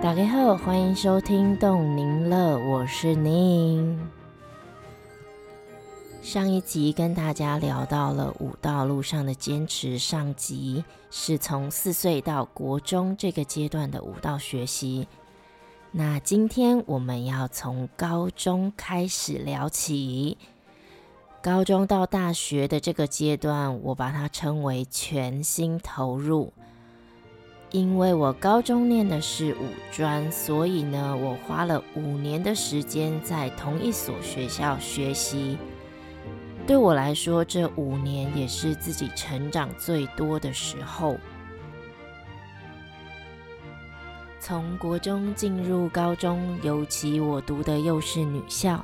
大家好，欢迎收听动宁乐，我是宁。上一集跟大家聊到了武道路上的坚持，上集是从四岁到国中这个阶段的武道学习。那今天我们要从高中开始聊起，高中到大学的这个阶段，我把它称为全心投入。因为我高中念的是五专，所以呢，我花了五年的时间在同一所学校学习。对我来说，这五年也是自己成长最多的时候。从国中进入高中，尤其我读的又是女校，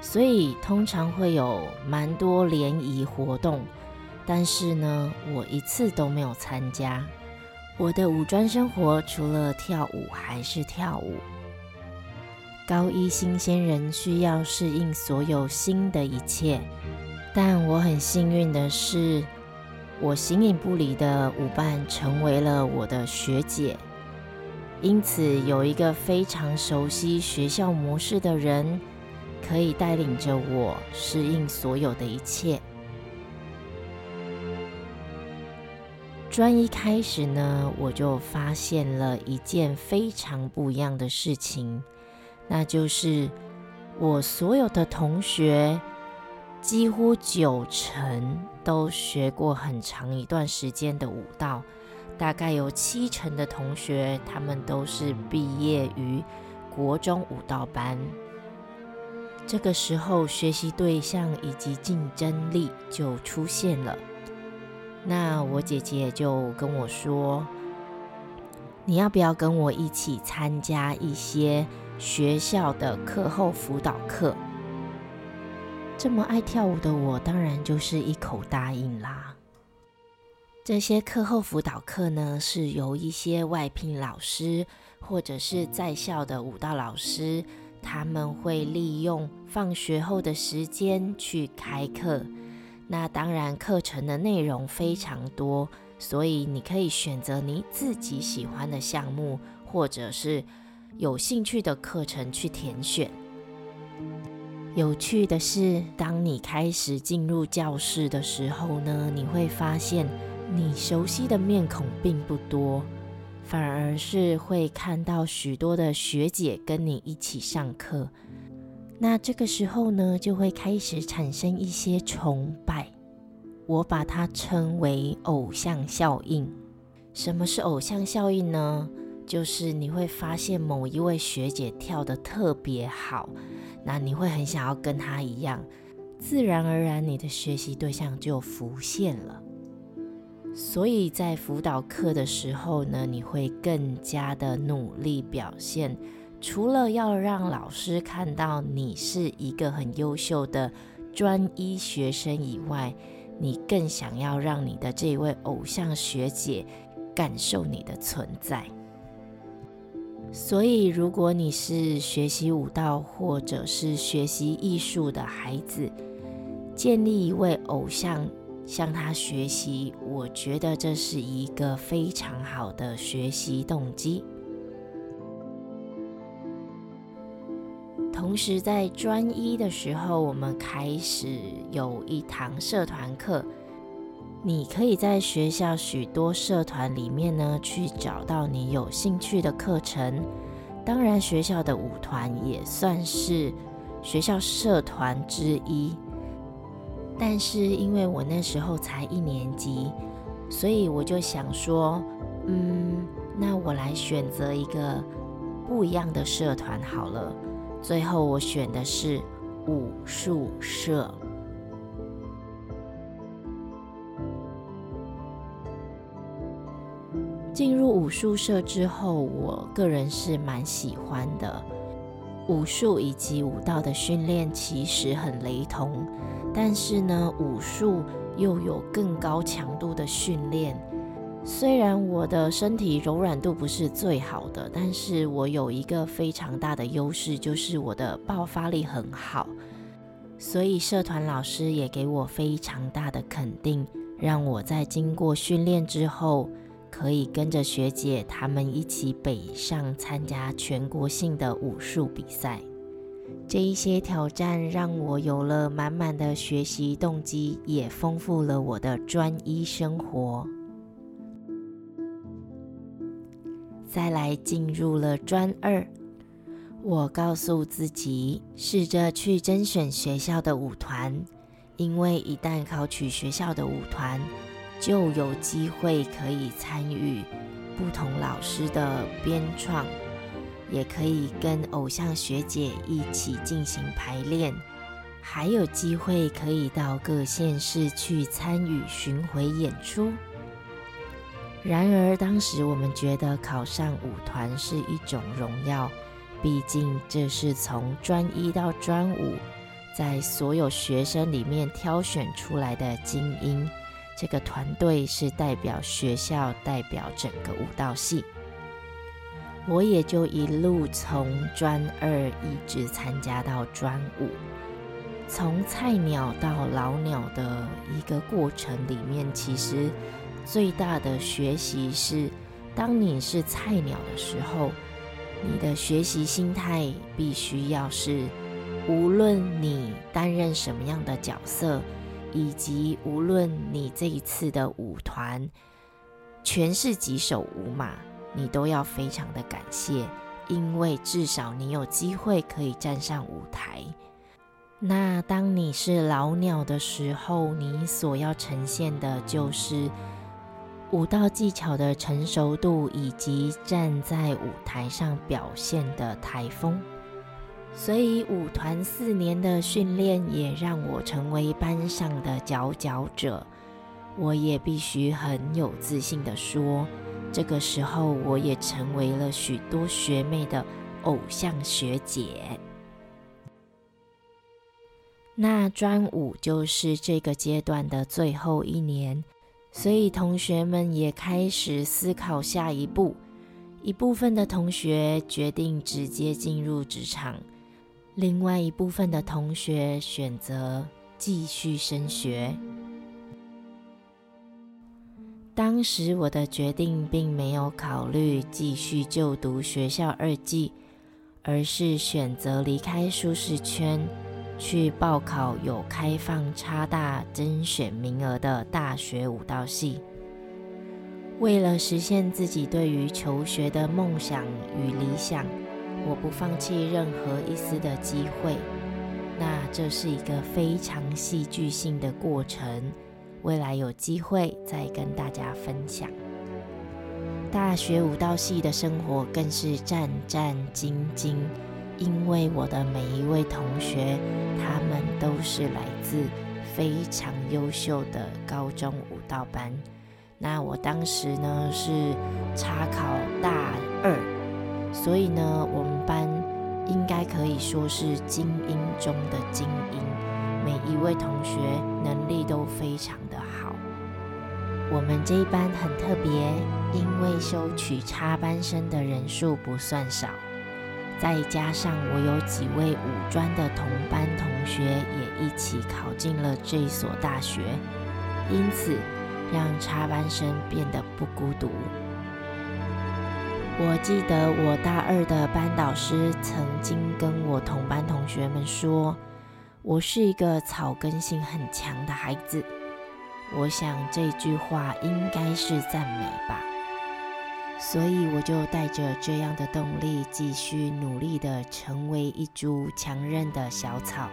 所以通常会有蛮多联谊活动，但是呢，我一次都没有参加。我的五专生活除了跳舞还是跳舞。高一新鲜人需要适应所有新的一切，但我很幸运的是，我形影不离的舞伴成为了我的学姐，因此有一个非常熟悉学校模式的人，可以带领着我适应所有的一切。专一开始呢，我就发现了一件非常不一样的事情，那就是我所有的同学几乎九成都学过很长一段时间的舞蹈，大概有七成的同学他们都是毕业于国中舞蹈班。这个时候，学习对象以及竞争力就出现了。那我姐姐就跟我说：“你要不要跟我一起参加一些学校的课后辅导课？”这么爱跳舞的我，当然就是一口答应啦。这些课后辅导课呢，是由一些外聘老师或者是在校的舞蹈老师，他们会利用放学后的时间去开课。那当然，课程的内容非常多，所以你可以选择你自己喜欢的项目，或者是有兴趣的课程去填选。有趣的是，当你开始进入教室的时候呢，你会发现你熟悉的面孔并不多，反而是会看到许多的学姐跟你一起上课。那这个时候呢，就会开始产生一些崇拜，我把它称为偶像效应。什么是偶像效应呢？就是你会发现某一位学姐跳得特别好，那你会很想要跟她一样，自然而然你的学习对象就浮现了。所以在辅导课的时候呢，你会更加的努力表现。除了要让老师看到你是一个很优秀的专一学生以外，你更想要让你的这位偶像学姐感受你的存在。所以，如果你是学习舞蹈或者是学习艺术的孩子，建立一位偶像向他学习，我觉得这是一个非常好的学习动机。同时，在专一的时候，我们开始有一堂社团课。你可以在学校许多社团里面呢，去找到你有兴趣的课程。当然，学校的舞团也算是学校社团之一。但是，因为我那时候才一年级，所以我就想说，嗯，那我来选择一个不一样的社团好了。最后，我选的是武术社。进入武术社之后，我个人是蛮喜欢的。武术以及武道的训练其实很雷同，但是呢，武术又有更高强度的训练。虽然我的身体柔软度不是最好的，但是我有一个非常大的优势，就是我的爆发力很好。所以社团老师也给我非常大的肯定，让我在经过训练之后，可以跟着学姐他们一起北上参加全国性的武术比赛。这一些挑战让我有了满满的学习动机，也丰富了我的专一生活。再来进入了专二，我告诉自己，试着去甄选学校的舞团，因为一旦考取学校的舞团，就有机会可以参与不同老师的编创。也可以跟偶像学姐一起进行排练，还有机会可以到各县市去参与巡回演出。然而，当时我们觉得考上舞团是一种荣耀，毕竟这是从专一到专五，在所有学生里面挑选出来的精英。这个团队是代表学校，代表整个舞蹈系。我也就一路从专二一直参加到专五，从菜鸟到老鸟的一个过程里面，其实最大的学习是，当你是菜鸟的时候，你的学习心态必须要是，无论你担任什么样的角色，以及无论你这一次的舞团全是几手舞马。你都要非常的感谢，因为至少你有机会可以站上舞台。那当你是老鸟的时候，你所要呈现的就是舞蹈技巧的成熟度，以及站在舞台上表现的台风。所以舞团四年的训练也让我成为班上的佼佼者。我也必须很有自信的说。这个时候，我也成为了许多学妹的偶像学姐。那专五就是这个阶段的最后一年，所以同学们也开始思考下一步。一部分的同学决定直接进入职场，另外一部分的同学选择继续升学。当时我的决定并没有考虑继续就读学校二技，而是选择离开舒适圈，去报考有开放差大甄选名额的大学舞蹈系。为了实现自己对于求学的梦想与理想，我不放弃任何一丝的机会。那这是一个非常戏剧性的过程。未来有机会再跟大家分享。大学舞蹈系的生活更是战战兢兢，因为我的每一位同学，他们都是来自非常优秀的高中舞蹈班。那我当时呢是插考大二，所以呢我们班应该可以说是精英中的精英。每一位同学能力都非常的好。我们这一班很特别，因为收取插班生的人数不算少，再加上我有几位五专的同班同学也一起考进了这所大学，因此让插班生变得不孤独。我记得我大二的班导师曾经跟我同班同学们说。我是一个草根性很强的孩子，我想这句话应该是赞美吧，所以我就带着这样的动力，继续努力的成为一株强韧的小草。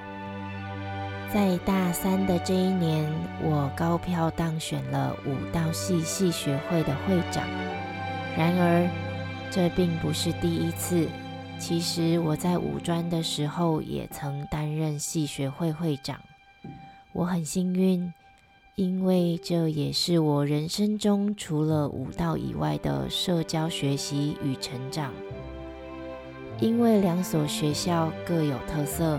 在大三的这一年，我高票当选了舞蹈系系学会的会长。然而，这并不是第一次。其实我在五专的时候也曾担任系学会会长，我很幸运，因为这也是我人生中除了舞蹈以外的社交学习与成长。因为两所学校各有特色，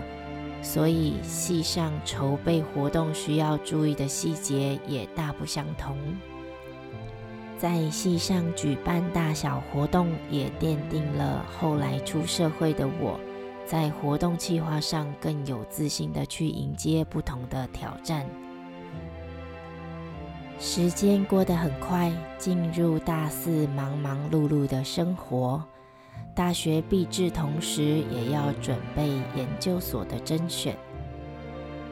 所以系上筹备活动需要注意的细节也大不相同。在系上举办大小活动，也奠定了后来出社会的我，在活动计划上更有自信的去迎接不同的挑战。时间过得很快，进入大四，忙忙碌碌的生活。大学毕制，同时也要准备研究所的甄选。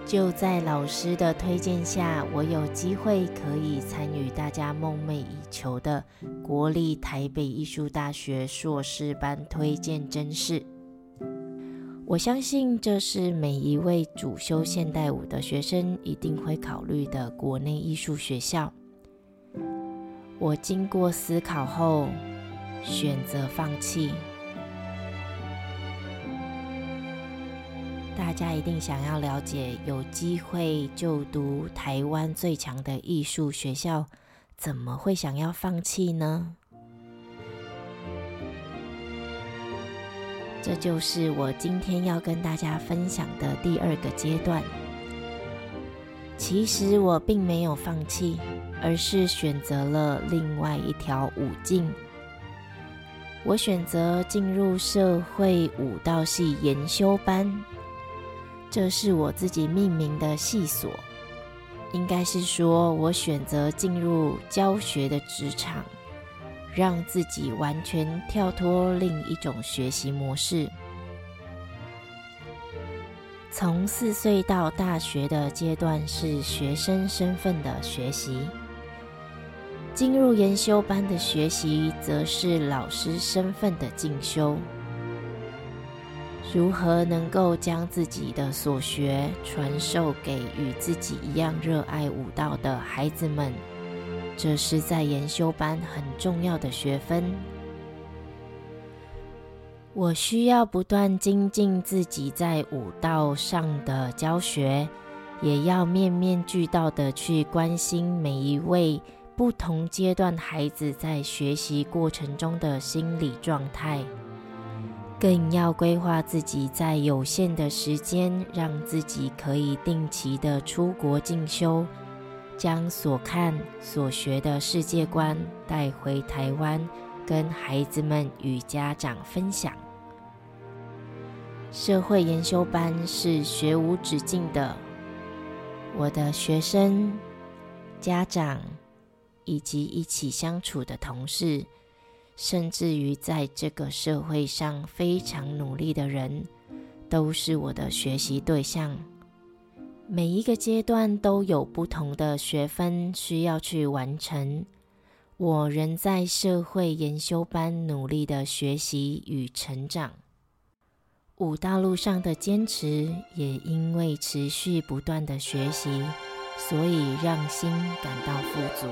就在老师的推荐下，我有机会可以参与大家梦寐以求的国立台北艺术大学硕士班推荐甄试。我相信这是每一位主修现代舞的学生一定会考虑的国内艺术学校。我经过思考后选择放弃。大家一定想要了解，有机会就读台湾最强的艺术学校，怎么会想要放弃呢？这就是我今天要跟大家分享的第二个阶段。其实我并没有放弃，而是选择了另外一条舞径。我选择进入社会舞蹈系研修班，这是我自己命名的系所。应该是说我选择进入教学的职场。让自己完全跳脱另一种学习模式。从四岁到大学的阶段是学生身份的学习，进入研修班的学习则是老师身份的进修。如何能够将自己的所学传授给与自己一样热爱舞蹈的孩子们？这是在研修班很重要的学分。我需要不断精进自己在武道上的教学，也要面面俱到的去关心每一位不同阶段孩子在学习过程中的心理状态，更要规划自己在有限的时间，让自己可以定期的出国进修。将所看所学的世界观带回台湾，跟孩子们与家长分享。社会研修班是学无止境的，我的学生、家长以及一起相处的同事，甚至于在这个社会上非常努力的人，都是我的学习对象。每一个阶段都有不同的学分需要去完成，我仍在社会研修班努力的学习与成长。五道路上的坚持，也因为持续不断的学习，所以让心感到富足。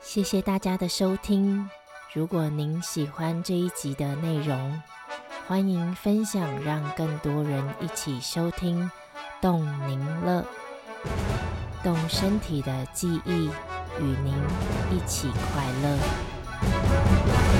谢谢大家的收听，如果您喜欢这一集的内容。欢迎分享让更多人一起收听动宁乐。动身体的记忆与您一起快乐。